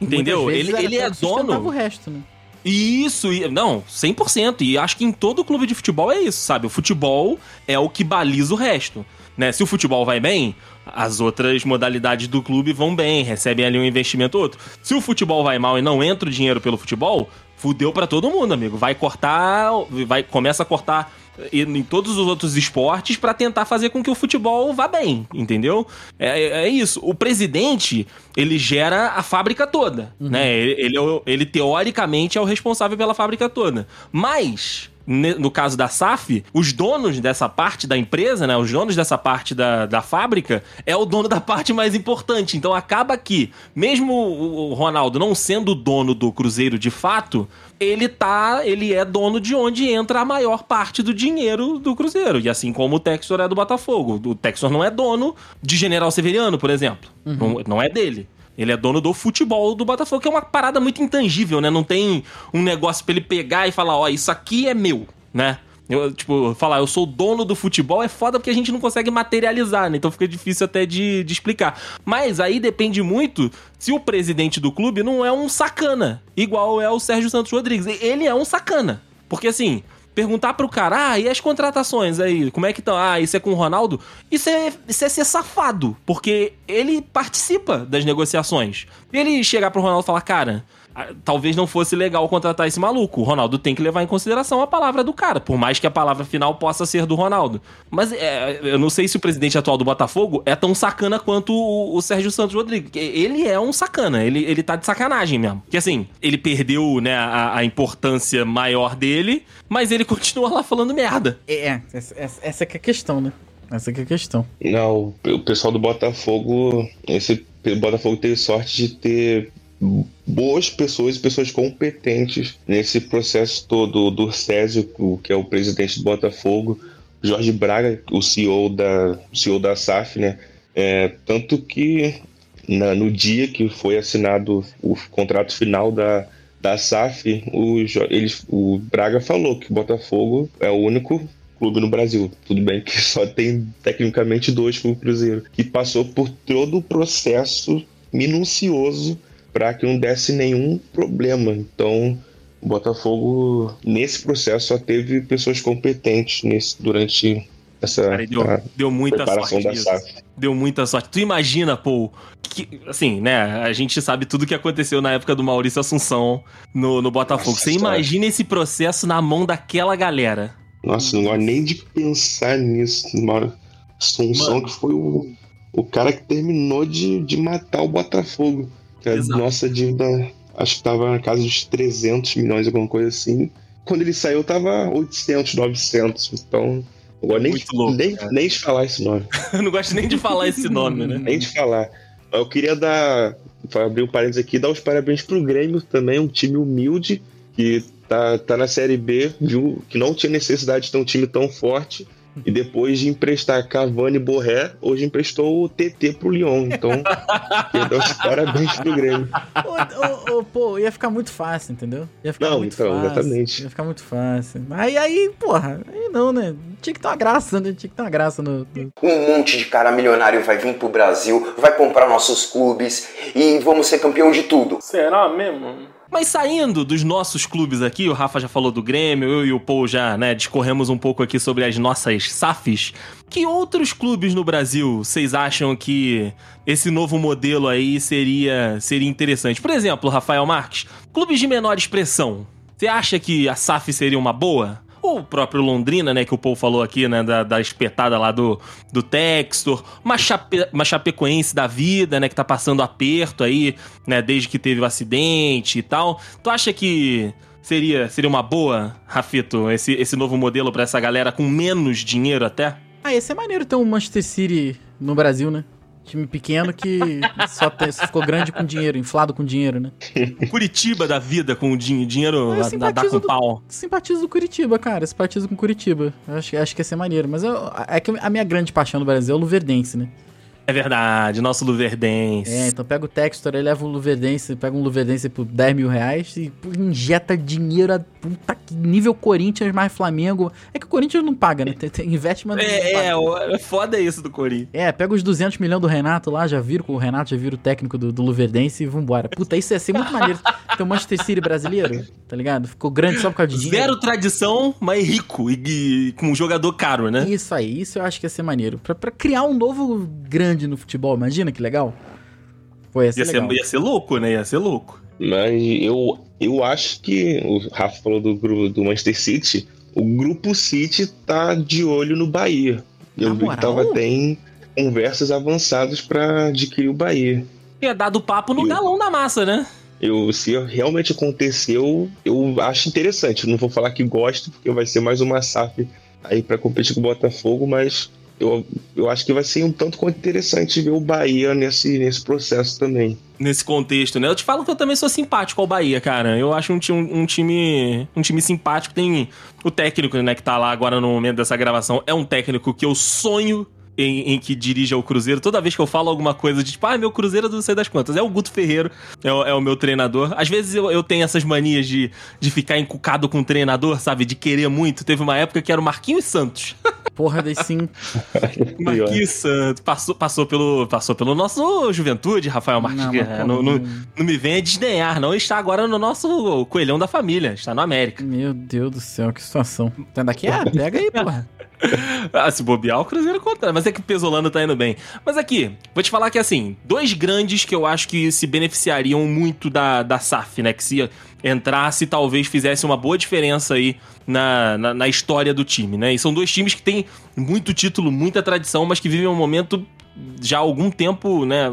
Entendeu? Ele, ele é sustentava o dono. resto, né? Isso, não, 100%. E acho que em todo clube de futebol é isso, sabe? O futebol é o que baliza o resto. Né? Se o futebol vai bem, as outras modalidades do clube vão bem, recebem ali um investimento ou outro. Se o futebol vai mal e não entra o dinheiro pelo futebol, fudeu pra todo mundo, amigo. Vai cortar, vai começa a cortar em em todos os outros esportes pra tentar fazer com que o futebol vá bem, entendeu? É, é- é isso. O presidente, ele gera a fábrica toda, né? Ele, ele é ele, teoricamente é o responsável pela fábrica toda. Mas no caso da SAF, os donos dessa parte da empresa, né? Os donos dessa parte da, da fábrica é o dono da parte mais importante. Então acaba que, mesmo o o Ronaldo não sendo dono do Cruzeiro de fato, ele tá. Ele é dono de onde entra a maior parte do dinheiro do Cruzeiro. E assim como o Textor é do Botafogo. O Textor não é dono de General Severiano, por exemplo. Não, não é dele. Ele é dono do futebol do Botafogo, que é uma parada muito intangível, né? Não tem um negócio pra ele pegar e falar, ó, isso aqui é meu, né? Eu, tipo, falar, eu sou dono do futebol é foda porque a gente não consegue materializar, né? Então fica difícil até de, de explicar. Mas aí depende muito se o presidente do clube não é um sacana, igual é o Sérgio Santos Rodrigues. Ele é um sacana. Porque assim, perguntar pro cara, ah, e as contratações aí, como é que estão? Ah, isso é com o Ronaldo? Isso é, isso é ser safado, porque ele participa das negociações. Ele chegar pro Ronaldo e falar, cara, talvez não fosse legal contratar esse maluco. O Ronaldo tem que levar em consideração a palavra do cara, por mais que a palavra final possa ser do Ronaldo. Mas é, eu não sei se o presidente atual do Botafogo é tão sacana quanto o, o Sérgio Santos Rodrigues. Ele é um sacana, ele, ele tá de sacanagem mesmo. Que assim, ele perdeu né, a, a importância maior dele, mas ele continua lá falando merda. É, essa, essa, essa que é a questão, né? Essa que é a questão. Não, o pessoal do Botafogo, esse o Botafogo teve sorte de ter boas pessoas, pessoas competentes nesse processo todo do Césio, que é o presidente do Botafogo, Jorge Braga, o CEO da, CEO da SAF, né? É, tanto que na- no dia que foi assinado o contrato final da, da SAF, o, eles, o Braga falou que o Botafogo é o único clube no Brasil. Tudo bem que só tem tecnicamente dois o Cruzeiro, que passou por todo o processo minucioso para que não desse nenhum problema. Então, o Botafogo nesse processo só teve pessoas competentes nesse, durante essa Cara, deu, deu muita preparação sorte da. SAF. Deu muita sorte. Tu imagina, pô, que, assim, né? A gente sabe tudo que aconteceu na época do Maurício Assunção no, no Botafogo. Nossa Você imagina esse processo na mão daquela galera. Nossa, não gosto nem de pensar nisso. Mauro Assunção, Mano. que foi o, o cara que terminou de, de matar o Botafogo. Que a Exato. nossa dívida, acho que tava na casa dos 300 milhões, alguma coisa assim. Quando ele saiu, tava 800, 900. Então, gosto nem, Muito louco, nem, cara. nem de falar esse nome. Eu não gosto nem de falar esse nome, né? nem de falar. Eu queria dar, abrir um parênteses aqui, dar os parabéns pro Grêmio também, um time humilde, que tá, tá na Série B, viu que não tinha necessidade de ter um time tão forte. E depois de emprestar Cavani e Borré, hoje emprestou o TT pro Lyon. Então, dar os parabéns pro Grêmio. Ô, ô, ô, pô, ia ficar muito fácil, entendeu? Ia ficar Não, muito então, fácil. exatamente. Ia ficar muito fácil. Aí, aí, porra, aí não, né? Tinha que ter uma graça, né? Tinha que ter uma graça no. no- Um monte de cara milionário vai vir pro Brasil, vai comprar nossos clubes e vamos ser campeão de tudo. Será mesmo? Mas saindo dos nossos clubes aqui, o Rafa já falou do Grêmio, eu e o Paul já, né, discorremos um pouco aqui sobre as nossas SAFs. Que outros clubes no Brasil vocês acham que esse novo modelo aí seria, seria interessante? Por exemplo, Rafael Marques, clubes de menor expressão. Você acha que a SAF seria uma boa? O o próprio Londrina, né, que o Paul falou aqui, né, da, da espetada lá do, do Textor, uma, Chape, uma Chapecoense da vida, né, que tá passando aperto aí, né, desde que teve o acidente e tal. Tu acha que seria, seria uma boa, Rafito, esse, esse novo modelo para essa galera com menos dinheiro até? Ah, esse é maneiro ter um Manchester City no Brasil, né? Time pequeno que só, te, só ficou grande com dinheiro, inflado com dinheiro, né? Curitiba da vida com dinheiro Eu a, a dar com do, pau. Simpatizo do Curitiba, cara. Simpatizo com Curitiba. Eu acho, acho que ia ser maneiro. Mas eu, é que a minha grande paixão no Brasil é o Luverdense, né? É verdade, nosso Luverdense. É, então pega o Textor, aí leva o Luverdense, pega um Luverdense por 10 mil reais e injeta dinheiro a puta que nível Corinthians mais Flamengo. É que o Corinthians não paga, né? Tem, tem investe, mas não É, paga. é, é foda isso do Corinthians. É, pega os 200 milhões do Renato lá, já viram com o Renato, já viram o técnico do, do Luverdense e vambora. Puta, isso ia ser muito maneiro. Ter o Manchester City brasileiro, tá ligado? Ficou grande só por causa de dinheiro. Zero tradição, mas rico e, e com um jogador caro, né? Isso aí, isso eu acho que ia ser maneiro. Pra, pra criar um novo grande no futebol, imagina que legal. Pô, ia ser Ia ser, ia louco, né? Ia ser louco. Mas eu, eu acho que o Rafa falou do, grupo do Manchester City. O grupo City tá de olho no Bahia. Eu Na vi que tava tem conversas avançadas para adquirir o Bahia. Tinha dado papo no Eu- galão da massa, né? Eu, se realmente aconteceu, eu acho interessante. Eu não vou falar que gosto, porque vai ser mais uma SAF aí para competir com o Botafogo, mas eu, eu acho que vai ser um tanto quanto interessante ver o Bahia nesse, nesse processo também. Nesse contexto, né? Eu te falo que eu também sou simpático ao Bahia, cara. Eu acho um, um, um time um time simpático. Tem o técnico, né, que tá lá agora no momento dessa gravação. É um técnico que eu sonho em, em que dirija o Cruzeiro. Toda vez que eu falo alguma coisa de tipo, ah, meu Cruzeiro não sei das quantas. É o Guto Ferreiro, é o, é o meu treinador. Às vezes eu, eu tenho essas manias de, de ficar encucado com o treinador, sabe? De querer muito. Teve uma época que era o Marquinhos Santos. Porra, daí sim. Marquinhos Santos. Passou, passou, pelo, passou pelo nosso Juventude, Rafael Marques. Não, Não, não- não me venha desdenhar, não. Está agora no nosso coelhão da família. Está no América. Meu Deus do céu, que situação. Tá daqui? Ah, pega aí, porra. Ah, se bobear, o Cruzeiro contra. Mas é que o Pesolano tá indo bem. Mas aqui, vou te falar que assim, dois grandes que eu acho que se beneficiariam muito da, da SAF, né? Que se entrasse, talvez fizesse uma boa diferença aí na, na, na história do time, né? E são dois times que têm muito título, muita tradição, mas que vivem um momento já há algum tempo, né?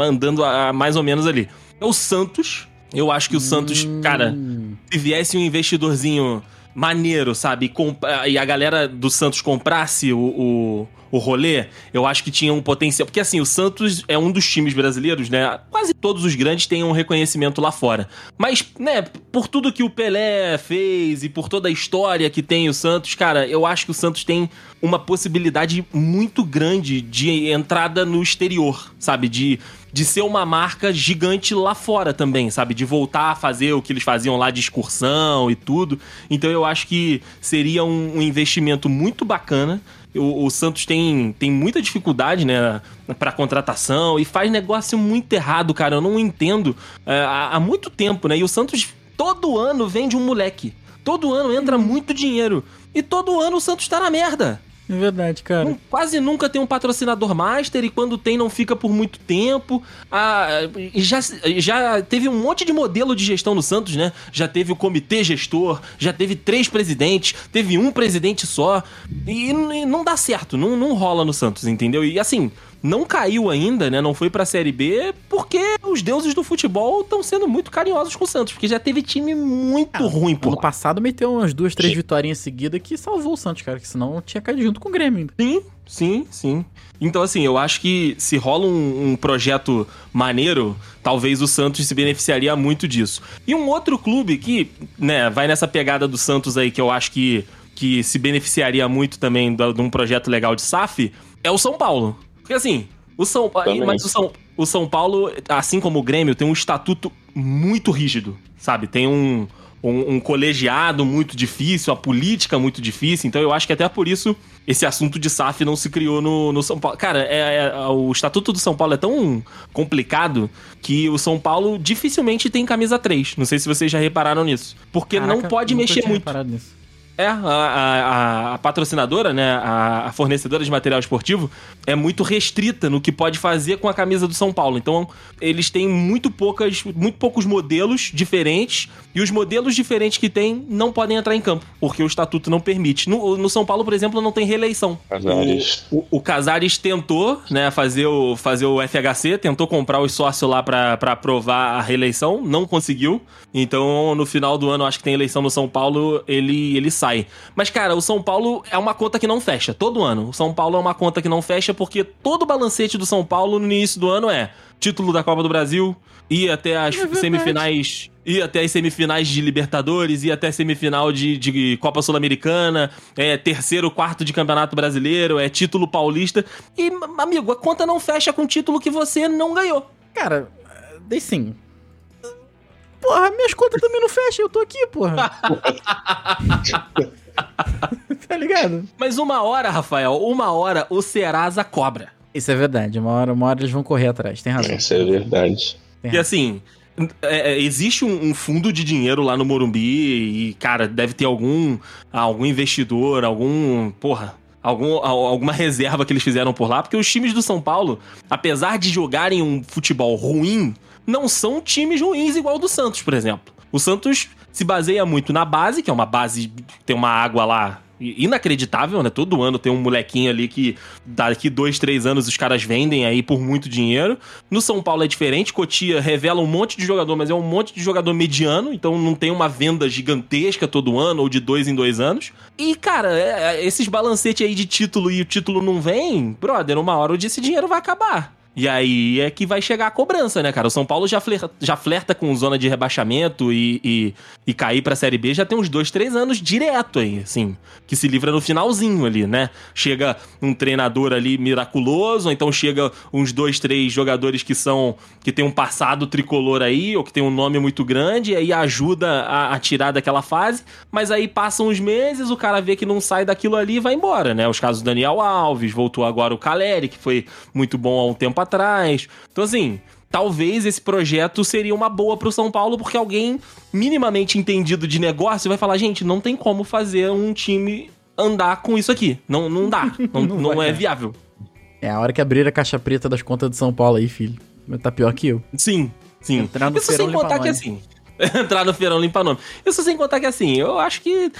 Andando a- mais ou menos ali. É o Santos. Eu acho que o Santos, cara, Hum, se viesse um investidorzinho maneiro, sabe? e comp- E a galera do Santos comprasse o, o, o rolê, eu acho que tinha um potencial. Porque assim, o Santos é um dos times brasileiros, né? Quase todos os grandes têm um reconhecimento lá fora. Mas, né, por tudo que o Pelé fez e por toda a história que tem o Santos, cara, eu acho que o Santos tem uma possibilidade muito grande de entrada no exterior, sabe? De de ser uma marca gigante lá fora também, sabe? De voltar a fazer o que eles faziam lá de excursão e tudo. Então eu acho que seria um, um investimento muito bacana. O, o Santos tem, tem muita dificuldade, né, pra contratação e faz negócio muito errado, cara. Eu não entendo é, há, há muito tempo, né? E o Santos todo ano vende um moleque. Todo ano entra muito dinheiro. E todo ano o Santos tá na merda. É verdade, cara. Não- quase nunca tem um patrocinador master e quando tem não fica por muito tempo. Ah, e já, já teve um monte de modelo de gestão no Santos, né? Já teve o comitê gestor, já teve três presidentes, teve um presidente só. E, n- não dá certo, não, não rola no Santos, entendeu? E assim, não caiu ainda, né? Não foi pra Série B porque os deuses do futebol estão sendo muito carinhosos com o Santos, porque já teve time muito ruim, pô. Ano passado meteu umas duas, três vitórias seguidas que salvou o Santos, cara. Que senão tinha caído junto com o Grêmio ainda. Sim, sim, sim. Então, assim, eu acho que se rola um, um projeto maneiro, talvez o Santos se beneficiaria muito disso. E um outro clube que, né, vai nessa pegada do Santos aí, que eu acho que, que se beneficiaria muito também de um projeto legal de SAF, é o São Paulo. Porque, assim, o São, Também. mas o São, o São Paulo, assim como o Grêmio, tem um estatuto muito rígido, sabe? Tem um, um, um colegiado muito difícil, a política muito difícil. Então eu acho que até por isso esse assunto de SAF não se criou no, no São Paulo. Cara, é, é- o estatuto do São Paulo é tão complicado que o São Paulo dificilmente tem camisa 3. Não sei se vocês já repararam nisso. Porque não Caraca, pode nunca mexer tinha muito. reparado nisso. É, a, a, a patrocinadora, né, a, a fornecedora de material esportivo, é muito restrita no que pode fazer com a camisa do São Paulo. Então, eles têm muito, poucas, muito poucos modelos diferentes e os modelos diferentes que tem não podem entrar em campo, porque o estatuto não permite. No, no São Paulo, por exemplo, não tem reeleição. Casares. O, o, o Casares tentou, né, fazer o, fazer o FHC, tentou comprar os sócios lá pra aprovar a reeleição, não conseguiu. Então, no final do ano, acho que tem eleição no São Paulo, ele, ele sai. Mas, cara, o São Paulo é uma conta que não fecha, todo ano. O São Paulo é uma conta que não fecha porque todo o balancete do São Paulo no início do ano é título da Copa do Brasil, ir até as verdade. semifinais. Ir até as semifinais de Libertadores, ir até a semifinal de, de Copa Sul-Americana, é terceiro, quarto de Campeonato Brasileiro, é título paulista. E, amigo, a conta não fecha com título que você não ganhou. Cara, daí sim. Porra, minhas contas também não fecham, eu tô aqui, porra. tá ligado? Mas uma hora, Rafael, uma hora o Serasa cobra. Isso é verdade, uma hora, uma hora eles vão correr atrás, tem razão. Isso é verdade. Tem E assim, é, é, existe um, um fundo de dinheiro lá no Morumbi e, cara, deve ter algum, algum investidor, algum. Porra. Algum, al- alguma reserva que eles fizeram por lá, porque os times do São Paulo, apesar de jogarem um futebol ruim, não são times ruins igual o do Santos, por exemplo. O Santos se baseia muito na base, que é uma base, tem uma água lá inacreditável, né? Todo ano tem um molequinho ali que daqui dois, três anos os caras vendem aí por muito dinheiro. No São Paulo é diferente, Cotia revela um monte de jogador, mas é um monte de jogador mediano, então não tem uma venda gigantesca todo ano ou de dois em dois anos. E, cara, é- é- esses balancetes aí de título e o título não vem, brother, uma hora esse dinheiro vai acabar. E aí é que vai chegar a cobrança, né, cara? O São Paulo já flerta, já flerta com zona de rebaixamento e, e, e cair pra Série B já tem uns dois, três anos direto aí, assim. Que se livra no finalzinho ali, né? Chega um treinador ali miraculoso, ou então chega uns dois, três jogadores que são. que tem um passado tricolor aí, ou que tem um nome muito grande, e aí ajuda a, a tirar daquela fase. Mas aí passam uns meses, o cara vê que não sai daquilo ali e vai embora, né? Os casos do Daniel Alves, voltou agora o Caleri, que foi muito bom há um tempo atrás. Então, assim, talvez esse projeto seria uma boa pro São Paulo, porque alguém minimamente entendido de negócio vai falar: gente, não tem como fazer um time andar com isso aqui. Não, não dá. Não, Não não, é dar. viável. É a hora que abrir a caixa preta das contas de São Paulo aí, filho. Tá pior que eu. Sim, sim. Entrar no Isso feirão sem contar limpa que nome. assim. Entrar no feirão limpa nome. Isso sem contar que assim, eu acho que.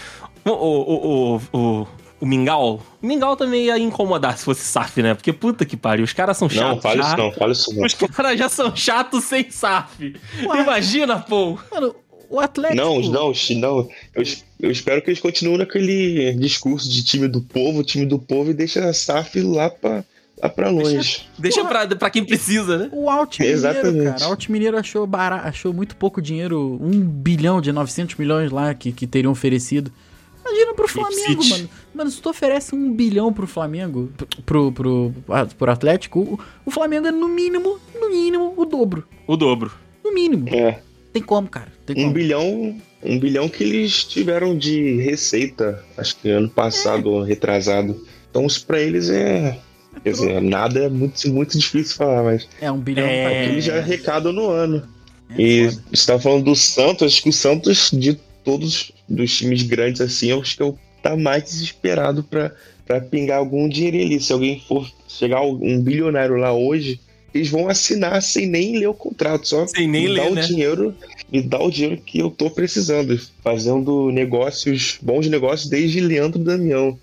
O, o, o, o, o Mingau. O Mingau também ia incomodar se fosse SAF, né? Porque puta que pariu, os caras são Não, chatos. fala já. isso não, fala isso não. Os caras já são chatos sem SAF. Imagina, pô. Mano, o Atlético. Não, não, não. Eu, eu espero que eles continuem naquele discurso de time do povo, time do povo, e deixa a SAF lá pra, lá pra longe. Deixa Porra. pra, pra quem precisa, né? O Alt Mineiro, Exatamente. cara. O Alt Mineiro achou, bara... achou muito pouco dinheiro, um bilhão de 900 milhões lá que, que teriam oferecido. Imagina pro Flamengo, mano. Mano, se tu oferece um bilhão pro Flamengo, pro, pro, pro, pro Atlético, o, o Flamengo é no mínimo, no mínimo, o dobro. O dobro. No mínimo. É, Tem como, cara. Tem um como. bilhão, um bilhão que eles tiveram de receita, acho que ano passado ou retrasado. Então isso pra eles é. Quer dizer, nada é muito, muito difícil falar, mas É, um bilhão É. eles já arrecadam no ano. É E você tá falando do Santos, acho que o Santos, de todos dos times grandes assim, eu acho que o tá mais desesperado pra pingar algum dinheirinho ali. Se alguém for chegar um bilionário lá hoje, eles vão assinar sem nem ler o contrato, só Sem nem me dá ler, o né? dinheiro, me dá o dinheiro que eu tô precisando, fazendo negócios, bons negócios desde Leandro Damião.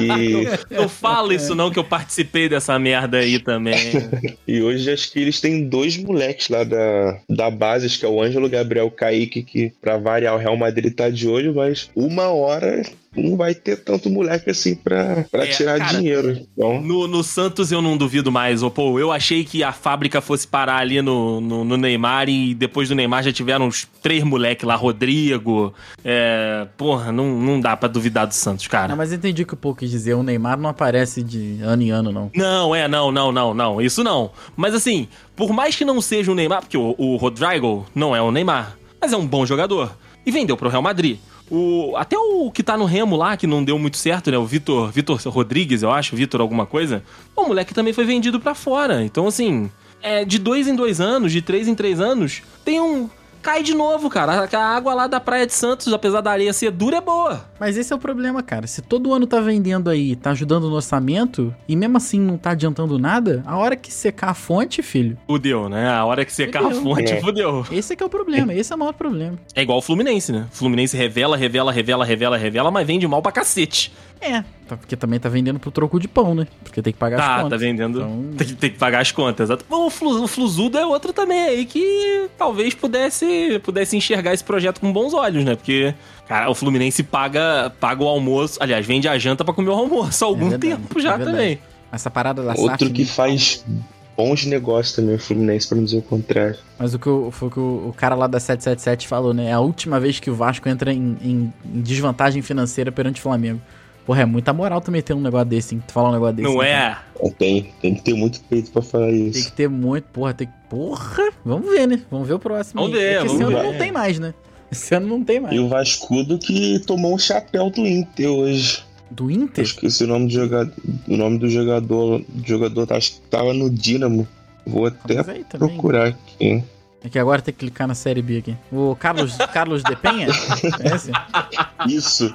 e, Não fala isso não, que eu participei dessa merda aí também. e hoje acho que eles têm dois moleques lá da, da base, acho que é o Ângelo Gabriel Kaique, que pra variar o Real Madrid tá de olho, mas uma hora não vai ter tanto moleque assim pra, pra É, tirar cara, dinheiro. Então, No, no Santos eu não duvido mais, ô pô. Eu achei que a fábrica fosse parar ali no, no, no Neymar e depois do Neymar já tiveram uns três moleques lá, Rodrigo. É, porra, não, não dá pra duvidar do Santos, cara. Não, mas entendi o que o Pô quis dizer. O Neymar não aparece de ano em ano, não. Não, é, não, não, não, não. Isso não. Mas assim, por mais que não seja o Neymar, porque o, o Rodrigo não é o Neymar, mas é um bom jogador. E vendeu pro Real Madrid. O, até o que tá no Remo lá, que não deu muito certo, né? O Vitor, Vitor Rodrigues, eu acho, Vitor alguma coisa. O moleque também foi vendido pra fora. Então, assim, é, de dois em dois anos, de três em três anos, tem um. Cai de novo, cara. A água lá da Praia de Santos, apesar da areia ser dura, é boa. Mas esse é o problema, cara. Se todo ano tá vendendo aí, tá ajudando no orçamento, e mesmo assim não tá adiantando nada, a hora que secar a fonte, filho. Fudeu, né? A hora que secar Fudeu. a fonte, É. fudeu. Esse é que é o problema, esse é o maior problema. É igual o Fluminense, né? O Fluminense revela, revela, revela, revela, revela, mas vende mal pra cacete. É, tá- porque também tá vendendo pro troco de pão, né? Porque tem que pagar as Tá, contas. tá vendendo. Então- Tem, que, tem que pagar as contas. exato. O, Flu, o Fluzudo é outro também aí que talvez pudesse, pudesse enxergar esse projeto com bons olhos, né? Porque, cara, o Fluminense paga, paga o almoço. Aliás, vende a janta pra comer o almoço há algum É verdade, tempo já é também. Essa parada da Outro SAF, que né? faz bons negócios também, o Fluminense, pra não dizer o contrário. Mas o que o, foi o que o, o cara lá da 777 falou, né? É a última vez que o Vasco entra em, em- em desvantagem financeira perante o Flamengo. Porra, é muita moral também ter um negócio desse, hein? Tu falar um negócio desse. Não né, é? É, Tem, tem que ter muito peito pra falar Tem isso. que ter muito, porra, tem que. Porra! Vamos ver, né? Vamos ver o próximo. Vamos aí. ver, é que esse vamos ano ver. não tem mais, né? Esse ano não tem mais. E o Vascudo que tomou um chapéu do Inter hoje. Do Eu Inter? esqueci o nome do jogador. O nome do jogador. Do jogador acho que tava no Dínamo. Vou até procurar aqui. É que agora tem que clicar na série B aqui. O Carlos, Carlos de Penha? É esse? Isso.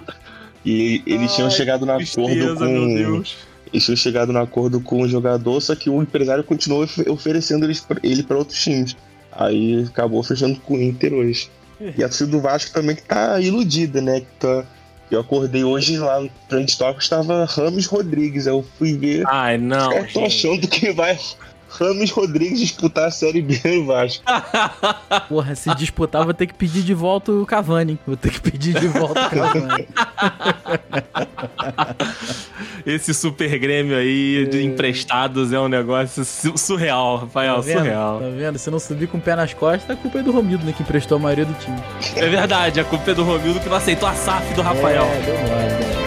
E eles tinham Ai, chegado no acordo com. Deus. Eles tinham chegado no acordo com o jogador, só que o empresário continuou ofe- oferecendo ele para outros times. Aí acabou fechando com o Inter hoje. E a torcida do Vasco também que tá iludida, né? Que tá- Eu acordei hoje lá no Trend Talk, estava Rames Rodrigues. Aí eu fui ver. Ai, não. eu tô gente. achando que vai Rames Rodrigues disputar a Série B no Vasco. Porra, se disputar, vou ter que pedir de volta o Cavani. hein? Vou ter que pedir de volta o Cavani. Esse super Grêmio aí de emprestados é um negócio su- surreal, Rafael, Tá vendo? surreal. Tá vendo? Se não subir com o pé nas costas, a culpa é do Romildo, né? Que emprestou a maioria do time. É verdade, a culpa é do Romildo que não aceitou a SAF do Rafael. É, deu mole, deu mole.